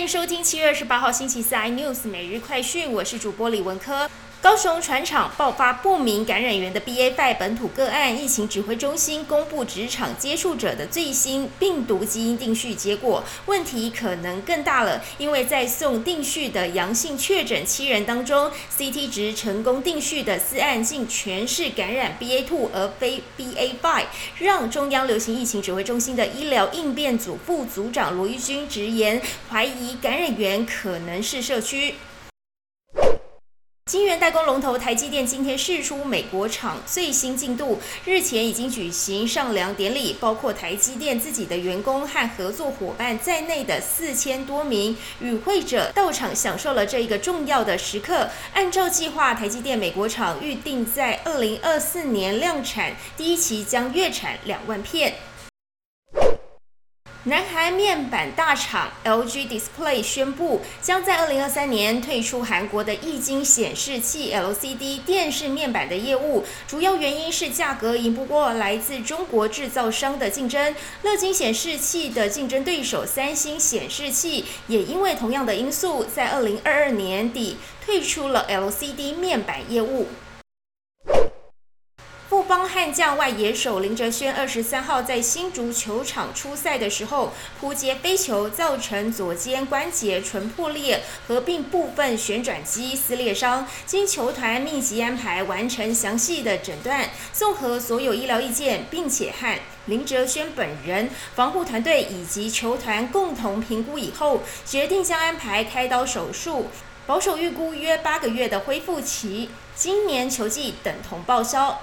迎收听七月二十八号星期四 iNews 每日快讯，我是主播李文科。高雄船厂爆发不明感染源的 BA.5 本土个案，疫情指挥中心公布职场接触者的最新病毒基因定序结果，问题可能更大了，因为在送定序的阳性确诊七人当中，CT 值成功定序的四案竟全是感染 BA.2 而非 BA.5，让中央流行疫情指挥中心的医疗应变组副组长罗玉军直言，怀疑感染源可能是社区。晶圆代工龙头台积电今天释出美国厂最新进度，日前已经举行上梁典礼，包括台积电自己的员工和合作伙伴在内的四千多名与会者到场，享受了这一个重要的时刻。按照计划，台积电美国厂预定在二零二四年量产，第一期将月产两万片。南韩面板大厂 LG Display 宣布，将在二零二三年退出韩国的液晶显示器 LCD 电视面板的业务。主要原因是价格赢不过来自中国制造商的竞争。乐金显示器的竞争对手三星显示器，也因为同样的因素，在二零二二年底退出了 LCD 面板业务。富邦悍将外野手林哲轩二十三号在新竹球场出赛的时候，扑接飞球造成左肩关节唇破裂，合并部分旋转肌撕裂伤。经球团密集安排，完成详细的诊断，综合所有医疗意见，并且和林哲轩本人、防护团队以及球团共同评估以后，决定将安排开刀手术，保守预估约八个月的恢复期，今年球季等同报销。